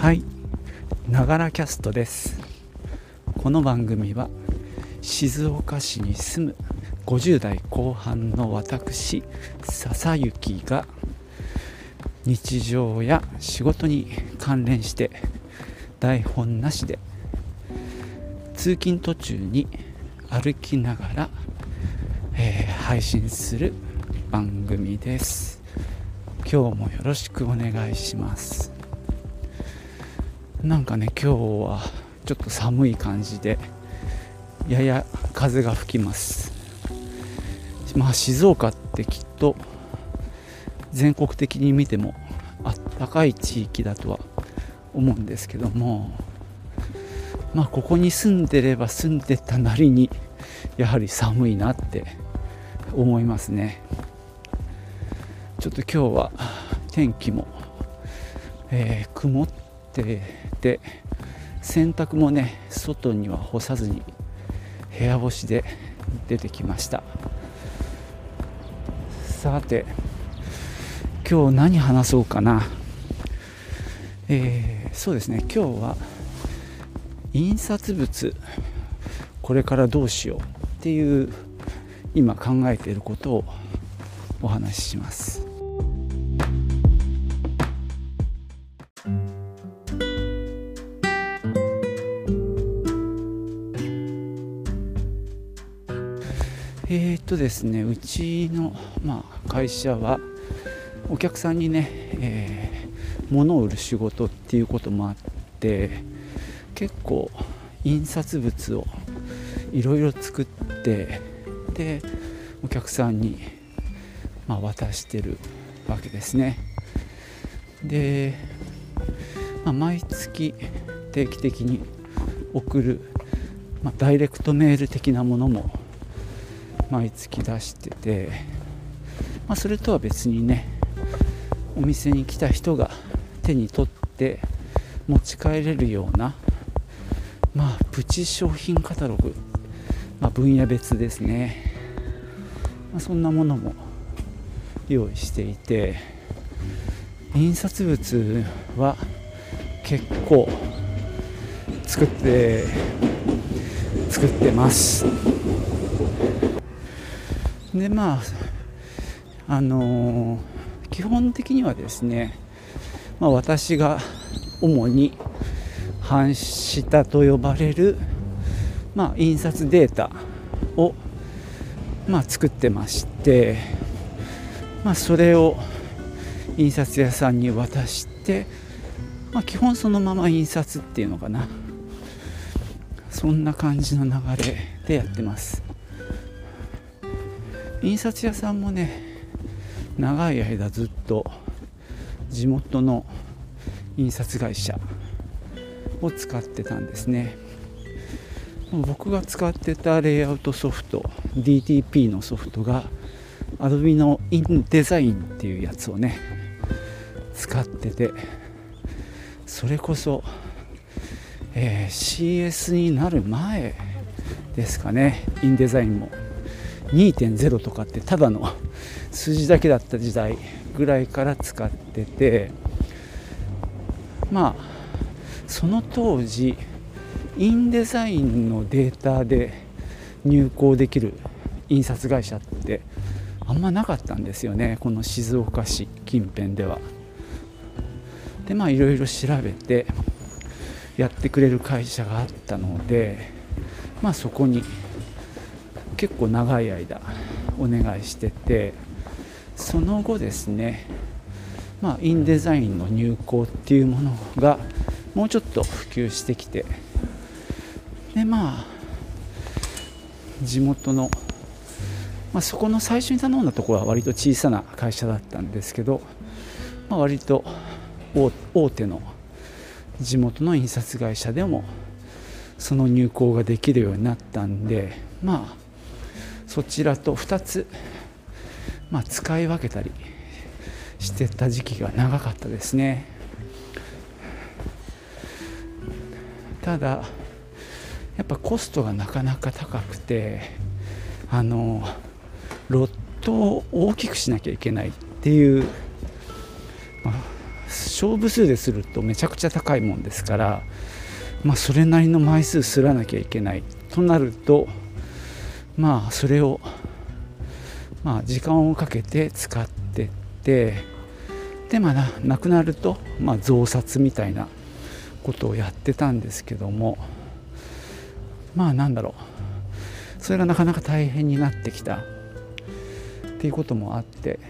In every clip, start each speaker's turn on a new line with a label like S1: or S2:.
S1: はい。ながらキャストです。この番組は静岡市に住む50代後半の私笹雪が日常や仕事に関連して台本なしで通勤途中に歩きながら、えー、配信する番組です。今日もよろしくお願いします。なんかね今日はちょっと寒い感じでやや風が吹きます。まあ静岡ってきっと全国的に見てもあったかい地域だとは思うんですけどもまあここに住んでれば住んでたなりにやはり寒いなって思いますね。ちょっと今日は天気も、えー、曇ってて洗濯もね外には干さずに部屋干しで出てきました。さて今日何話そうかな。えー、そうですね。今日は印刷物これからどうしようっていう今考えていることをお話しします。とですねうちの、まあ、会社はお客さんにね、えー、物を売る仕事っていうこともあって結構印刷物をいろいろ作ってでお客さんに、まあ、渡してるわけですね。で、まあ、毎月定期的に送る、まあ、ダイレクトメール的なものも毎月出してて、まあ、それとは別にねお店に来た人が手に取って持ち帰れるようなまあプチ商品カタログ、まあ、分野別ですね、まあ、そんなものも用意していて印刷物は結構作って作ってます。でまああのー、基本的にはですね、まあ、私が主に半下と呼ばれる、まあ、印刷データを、まあ、作ってまして、まあ、それを印刷屋さんに渡して、まあ、基本そのまま印刷っていうのかな。そんな感じの流れでやってます。印刷屋さんもね長い間ずっと地元の印刷会社を使ってたんですね。僕が使ってたレイアウトソフト DTP のソフトが Adobe の InDesign っていうやつをね使っててそれこそ、えー、CS になる前ですかね InDesign も。2.0とかってただの 数字だけだった時代ぐらいから使っててまあその当時インデザインのデータで入稿できる印刷会社ってあんまなかったんですよねこの静岡市近辺では。でまあいろいろ調べてやってくれる会社があったのでまあそこに結構長い間お願いしててその後ですねまあインデザインの入稿っていうものがもうちょっと普及してきてでまあ地元の、まあ、そこの最初に頼んだところは割と小さな会社だったんですけど、まあ、割と大手の地元の印刷会社でもその入稿ができるようになったんでまあそちらと2つ、まあ、使い分けたりしてた時期が長かったですね。ただやっぱコストがなかなか高くてあのロットを大きくしなきゃいけないっていう、まあ、勝負数でするとめちゃくちゃ高いもんですから、まあ、それなりの枚数すらなきゃいけないとなるとまあそれをまあ時間をかけて使ってってでまあなくなると、まあ、増刷みたいなことをやってたんですけどもまあなんだろう。それがなかなか大変になってきた。っていうこともあって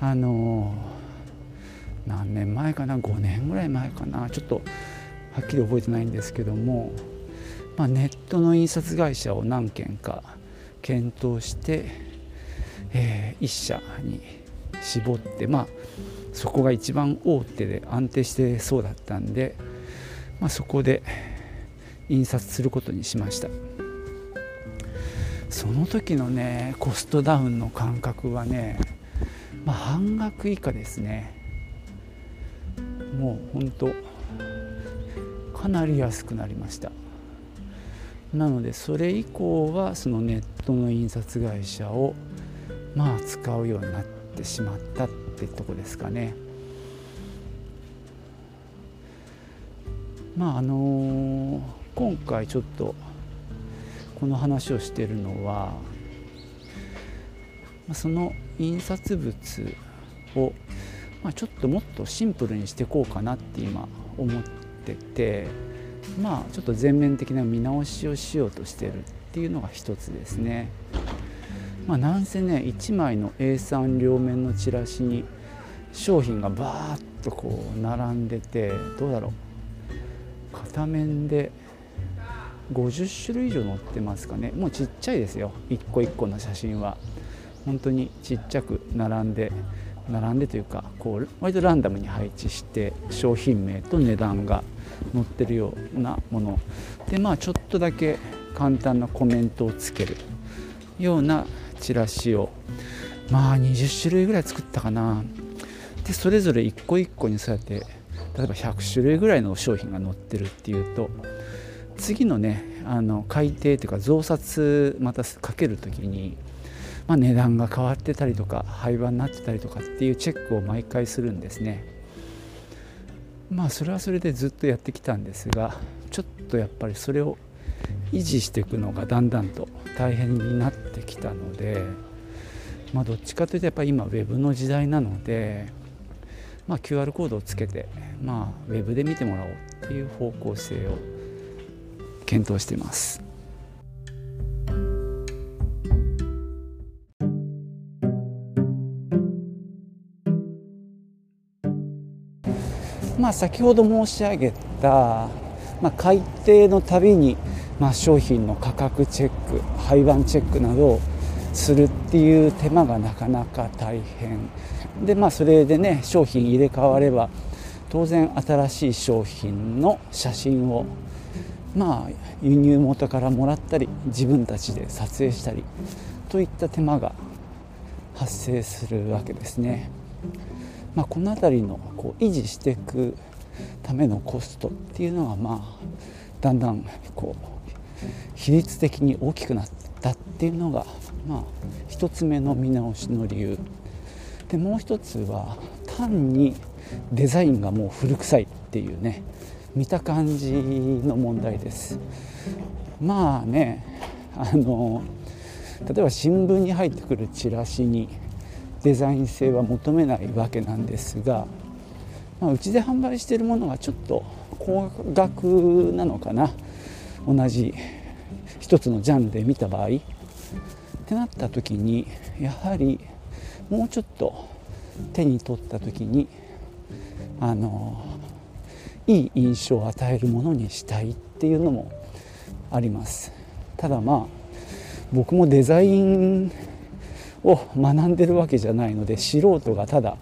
S1: あの何年前かな？5年ぐらい前かな？ちょっとはっきり覚えてないんですけども、まあ、ネットの印刷会社を何件か検討して、えー、1社に絞ってまあそこが一番大手で安定してそうだったんで、まあ、そこで印刷することにしました。その時のねコストダウンの感覚はね、まあ、半額以下ですね。もう本当かなり安くなりました。なのでそれ以降はそのネットの印刷会社をまあ使うようになってしまったってとこですかね。まああの今回ちょっとこの話をしてるのはその印刷物を、まあ、ちょっともっとシンプルにしていこうかなって今思っててまあちょっと全面的な見直しをしようとしてるっていうのが一つですね。まあ、なんせね1枚の A3 両面のチラシに商品がバーッとこう並んでてどうだろう。片面で50種類以上載ってますかね。もうちっちゃいですよ。一個一個の写真は。本当にちっちゃく並んで並んでというかこう割とランダムに配置して商品名と値段が載ってるようなもの。でまあちょっとだけ簡単なコメントをつけるようなチラシをまあ20種類ぐらい作ったかな。でそれぞれ一個一個にそうやって例えば100種類ぐらいの商品が載ってるっていうと次のねあの改定というか増刷またかける時に、まあ、値段が変わってたりとか廃盤になってたりとかっていうチェックを毎回するんですね。まあそれはそれでずっとやってきたんですがちょっとやっぱりそれを維持していくのがだんだんと大変になってきたのでまあどっちかというとやっぱり今ウェブの時代なのでまあ、QR コードをつけて、まあ、ウェブで見てもらおうっていう方向性を検討しています。まあ、先ほど申し上げた、まあ、改定のたびに、まあ、商品の価格チェック廃盤チェックなどをするっていう手間がなかなか大変でまあそれでね商品入れ替われば当然新しい商品の写真をまあ輸入元からもらったり自分たちで撮影したりといった手間が発生するわけですね。まあ、この辺りのこう維持していくためのコストっていうのはまあだんだんこう比率的に大きくなったっていうのがまあ一つ目の見直しの理由。でもう一つは単にデザインがもう古臭いっていうね見た感じの問題です。まあねあの例えば新聞に入ってくるチラシにデザイン性は求めないわけなんですが、まあ、うちで販売しているものがちょっと高額なのかな。同じ一つのジャンルで見た場合。ってなった時にやはりもうちょっと手に取った時にあのいい印象を与えるものにしたいっていうのもあります。ただまあ僕もデザインを学んでるわけじゃないので素人がただ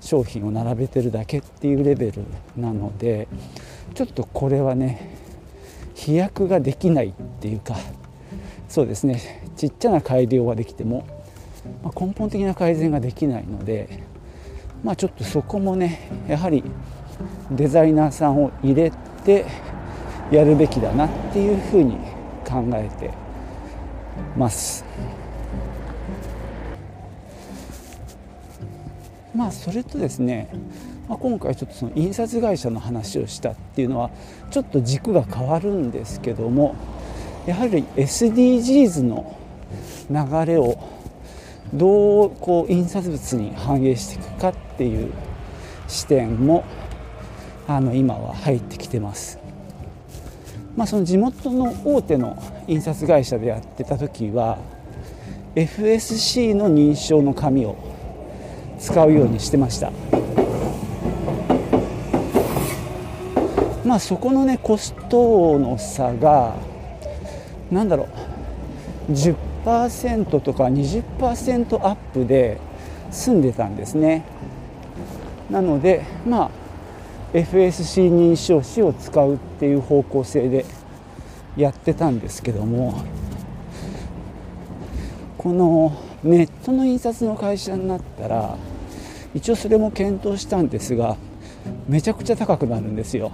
S1: 商品を並べてるだけっていうレベルなのでちょっとこれはね飛躍ができないっていうかそうですねちっちゃな改良はできてもま、根本的な改善ができないので、まあ、ちょっとそこもねやはりデザイナーさんを入れてやるべきだなっていうふうに考えてます。まあそれとですね、まあ、今回ちょっとその印刷会社の話をしたっていうのはちょっと軸が変わるんですけどもやはり SDGs の流れをどうこう印刷物に反映していくかっていう視点もあの今は入ってきてます。まあ、その地元の大手の印刷会社でやってた時は FSC の認証の紙を使うようにしてました。まあそこのねコストの差が何だろう10%とか20%アップで済んでたんですね。なのでまあ FSC 認証紙を使うっていう方向性でやってたんですけどもこのネットの印刷の会社になったら一応それも検討したんですがめちゃくちゃ高くなるんですよ。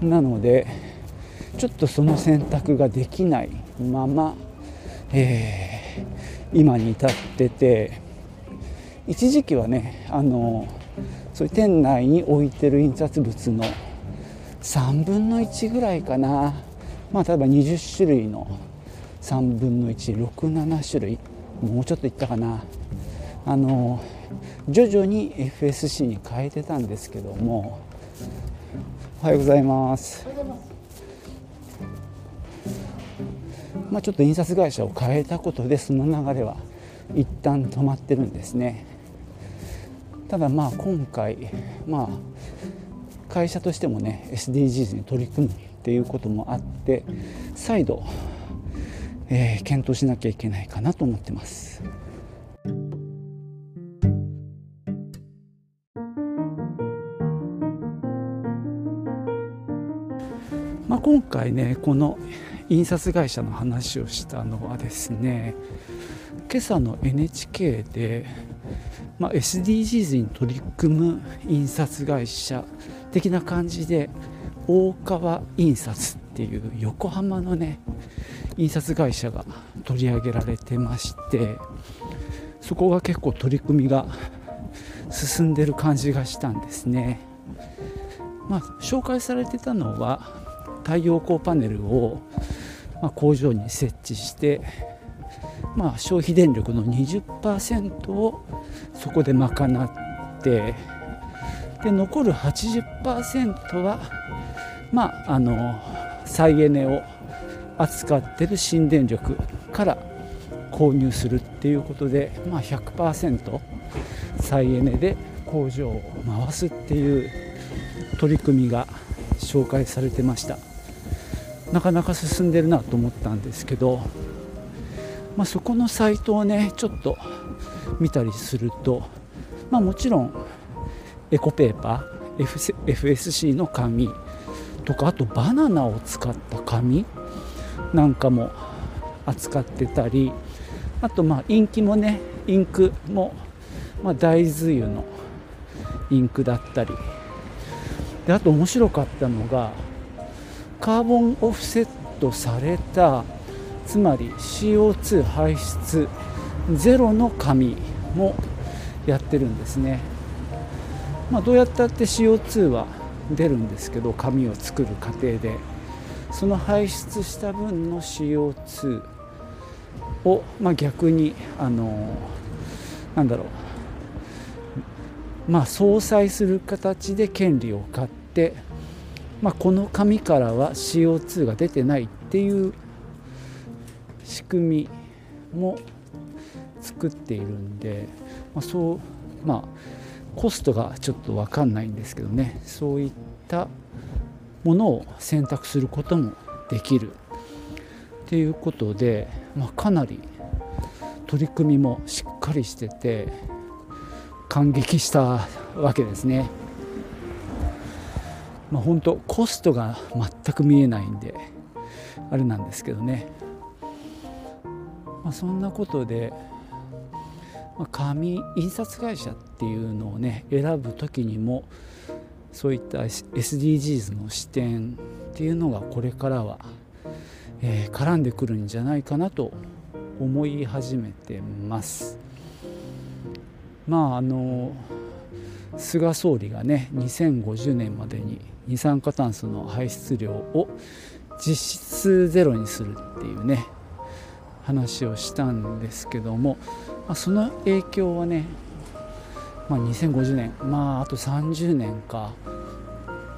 S1: なのでちょっとその選択ができないまま、えー、今に至ってて一時期はねあのそういう店内に置いてる印刷物の3分の1ぐらいかな。まあ例えば20種類の3分の167種類。もうちょっといったかな。あの徐々に FSC に変えてたんですけども。おはようございます。まあ、ちょっと印刷会社を変えたことでその流れは一旦止まってるんですね。ただまあ今回まあ会社としてもね SDGs に取り組むっていうこともあって再度、えー、検討しなきゃいけないかなと思ってます。まあ、今回ねこの印刷会社の話をしたのはですね今朝の NHK で、まあ、SDGs に取り組む印刷会社的な感じで大川印刷っていう横浜のね印刷会社が取り上げられてましてそこが結構取り組みが進んでる感じがしたんですね。まあ、紹介されてたのは太陽光パネルを、ま工場に設置して、まあ、消費電力の20%をそこで賄ってで残る80%は、まあ、あの再エネを扱ってる新電力から購入するっていうことで、まあ100%再エネで工場を回すっていう取り組みが紹介されてました。なかなか進んでるなと思ったんですけど、まあ、そこのサイトをねちょっと見たりすると、まあ、もちろんエコペーパー FSC の紙とかあとバナナを使った紙なんかも扱ってたりあとまあインキもねインクも、まあ、大豆油のインクだったり。であと面白かったのがカーボンオフセットされたつまり CO2 排出ゼロの紙もやってるんですね、まあ、どうやったって CO2 は出るんですけど紙を作る過程で。その排出した分の CO2 を、まあ、逆にあのなんだろう。まあ相殺する形で権利を買ってまあ、この紙からは CO2 が出てないっていう仕組みも作っているんで、まあ、そうまあコストがちょっと分かんないんですけどね。そういったものを選択することもできるっていうことで、まあ、かなり取り組みもしっかりしてて感激したわけですね。まあ、本当コストが全く見えないんであれなんですけどね、まあ、そんなことで、まあ、紙印刷会社っていうのをね選ぶ時にもそういった SDGs の視点っていうのがこれからは、えー、絡んでくるんじゃないかなと思い始めてます。まああの菅総理がね2050年までに二酸化炭素の排出量を実質ゼロにするっていうね話をしたんですけども、まあ、その影響はね、まあ、2050年。まああと30年か。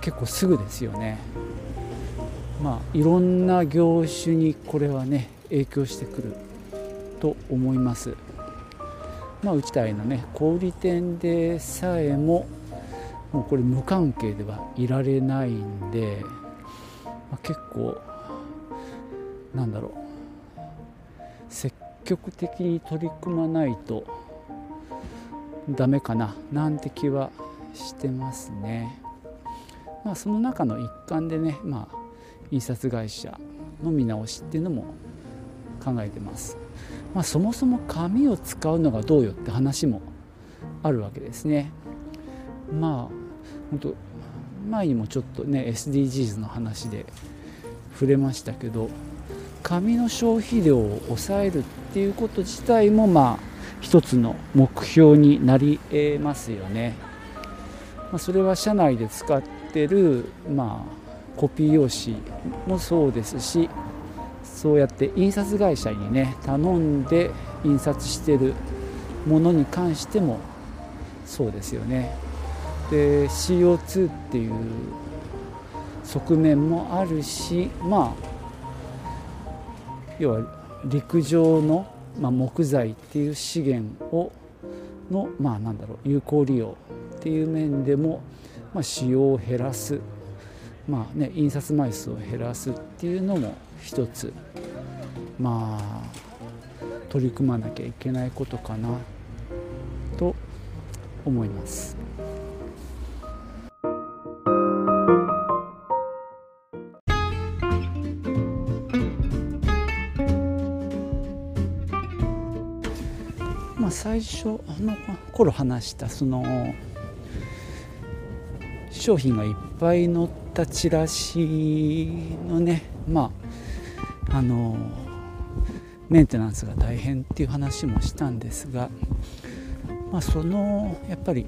S1: 結構すぐですよね。まあいろんな業種にこれはね影響してくると思います。まあうちたいのね小売店でさえももうこれ無関係ではいられないんで、まあ、結構なんだろう。積極的に取り組まないとダメかな？なんて気はしてますね。まあ、その中の一環でね、まあ、印刷会社の見直しっていうのも考えてます。まあ、そもそも紙を使うのがどうよって話もあるわけですね。まあ本当前にもちょっとね SDGs の話で触れましたけど紙の消費量を抑えるっていうこと自体もまあ一つの目標になりえますよね。まあ、それは社内で使ってる、まあ、コピー用紙もそうですしそうやって印刷会社にね頼んで印刷してるものに関してもそうですよね。で CO2 っていう側面もあるしまあ要は陸上の、まあ、木材っていう資源をのまあなんだろう有効利用っていう面でも、まあ、使用を減らす、まあね、印刷枚数を減らすっていうのも一つまあ取り組まなきゃいけないことかなと思います。まあ、最初の頃話したその商品がいっぱい載ったチラシのねまああのメンテナンスが大変っていう話もしたんですが、まあ、そのやっぱり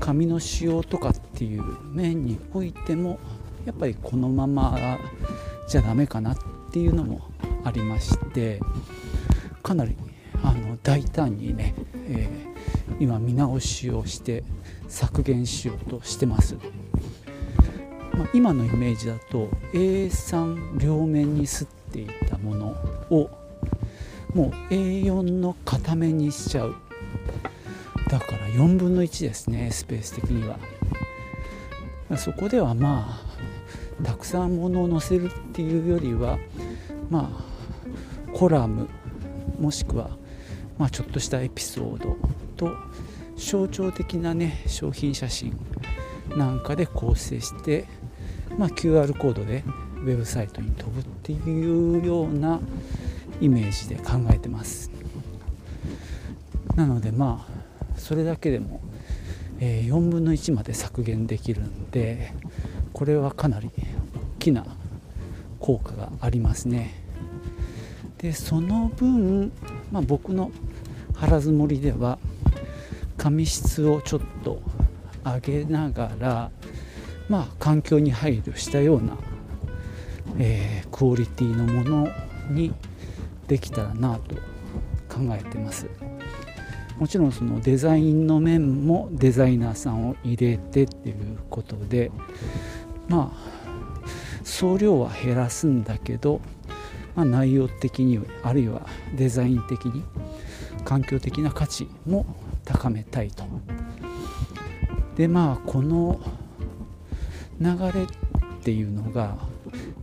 S1: 紙の使用とかっていう面においてもやっぱりこのままじゃダメかなっていうのもありましてかなり大胆にね、えー、今見直しをして削減しようとしてます、まあ、今のイメージだと A3 両面にすっていたものをもう A4 の片面にしちゃう。だから4分の1ですねスペース的には。そこではまあたくさんものを載せるっていうよりはまあコラムもしくはまあ、ちょっとしたエピソードと象徴的なね商品写真なんかで構成して、まあ、QR コードでウェブサイトに飛ぶっていうようなイメージで考えてます。なのでまあそれだけでも、え、4分の1まで削減できるんでこれはかなり大きな効果がありますね。でその分、まあ、僕の腹積もりでは紙質をちょっと上げながらまあ環境に配慮したような、えー、クオリティのものにできたらなと考えてます。もちろんそのデザインの面もデザイナーさんを入れてっていうことでまあ総量は減らすんだけど、まあ、内容的にあるいはデザイン的に環境的な価値も高めたいと。でまあこの流れっていうのが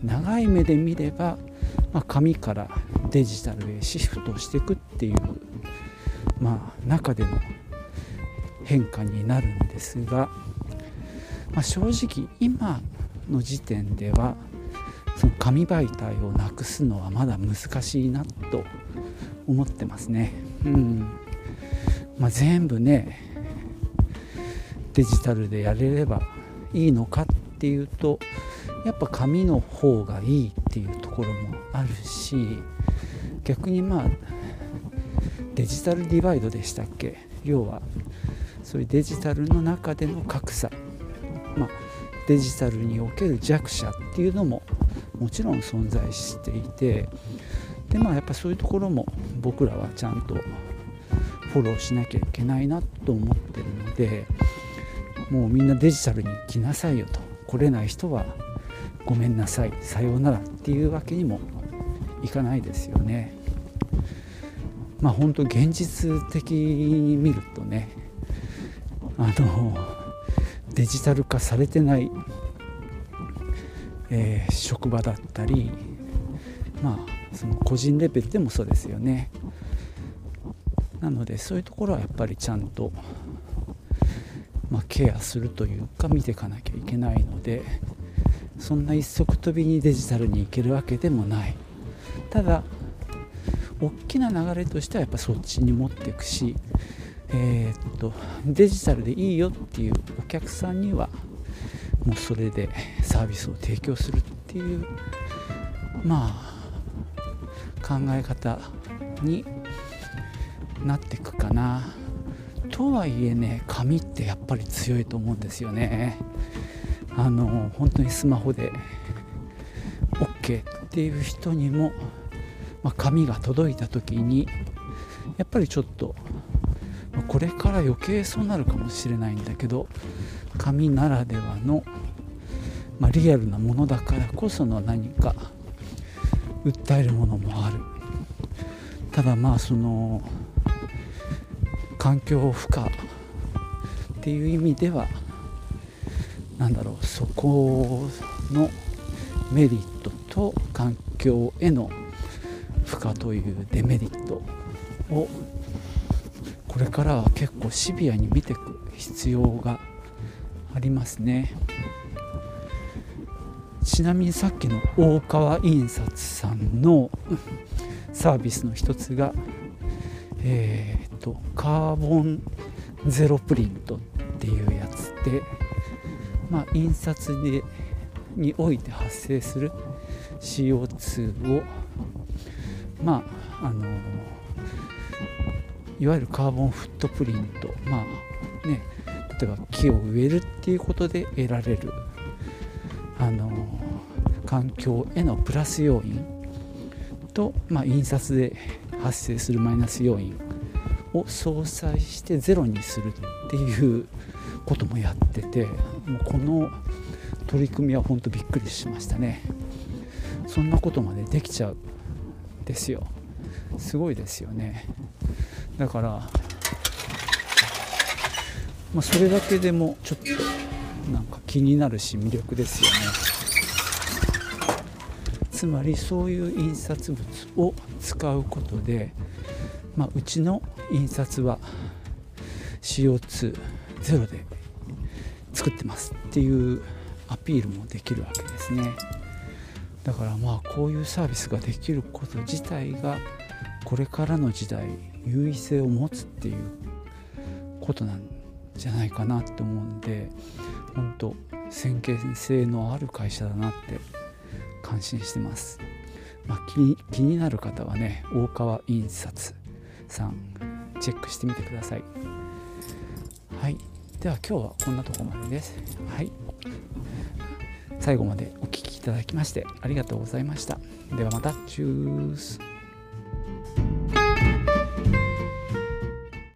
S1: 長い目で見れば、まあ、紙からデジタルへシフトしていくっていう、まあ、中での変化になるんですが、まあ、正直今の時点ではその紙媒体をなくすのはまだ難しいなと思ってますね。うん。まあ、全部ねデジタルでやれればいいのかっていうとやっぱ紙の方がいいっていうところもあるし逆にまあデジタルディバイドでしたっけ？要はそういうデジタルの中での格差、まあ、デジタルにおける弱者っていうのももちろん存在していてでまあやっぱそういうところも僕らはちゃんとフォローしなきゃいけないなと思ってるのでもうみんなデジタルに来なさいよと来れない人はごめんなさいさようならっていうわけにもいかないですよね。まあ本当現実的に見るとねあのデジタル化されてない、えー、職場だったりまあその個人レベルでもそうですよね。なのでそういうところはやっぱりちゃんと、まあ、ケアするというか見ていかなきゃいけないのでそんな一足飛びにデジタルに行けるわけでもない。ただ大きな流れとしてはやっぱそっちに持っていくし、えー、っとデジタルでいいよっていうお客さんにはもうそれでサービスを提供するっていうまあ考え方になっていくかな。とはいえね紙ってやっぱり強いと思うんですよね。あの本当にスマホで OK っていう人にもまあ、紙が届いた時にやっぱりちょっとこれから余計そうなるかもしれないんだけど紙ならではの、まあ、リアルなものだからこその何か訴えるものもある。ただまあその環境負荷っていう意味では何だろうそこのメリットと環境への負荷というデメリットをこれからは結構シビアに見ていく必要がありますね。ちなみにさっきの大川印刷さんのサービスの一つがえっ、ー、とカーボンゼロプリントっていうやつでまあ印刷でにおいて発生する CO2 をまああのいわゆるカーボンフットプリントまあね例えば木を植えるっていうことで得られるあの環境へのプラス要因と、まあ、印刷で発生するマイナス要因を相殺してゼロにするっていうこともやっててもうこの取り組みは本当びっくりしましたね。そんなことまでできちゃうですよ。すごいですよね。だから、まあ、それだけでもちょっとなんか気になるし魅力ですよねつまりそういう印刷物を使うことで、まあ、うちの印刷は CO2 ゼロで作ってますっていうアピールもできるわけですね。だからまあこういうサービスができること自体がこれからの時代優位性を持つっていうことなんですじゃないかなって思うんで本当先見性のある会社だなって感心してます、まあ、気に気になる方はね大川印刷さんチェックしてみてください。はい。では今日はこんなとこまでです。はい。最後までお聴きいただきましてありがとうございました。ではまた、チュース。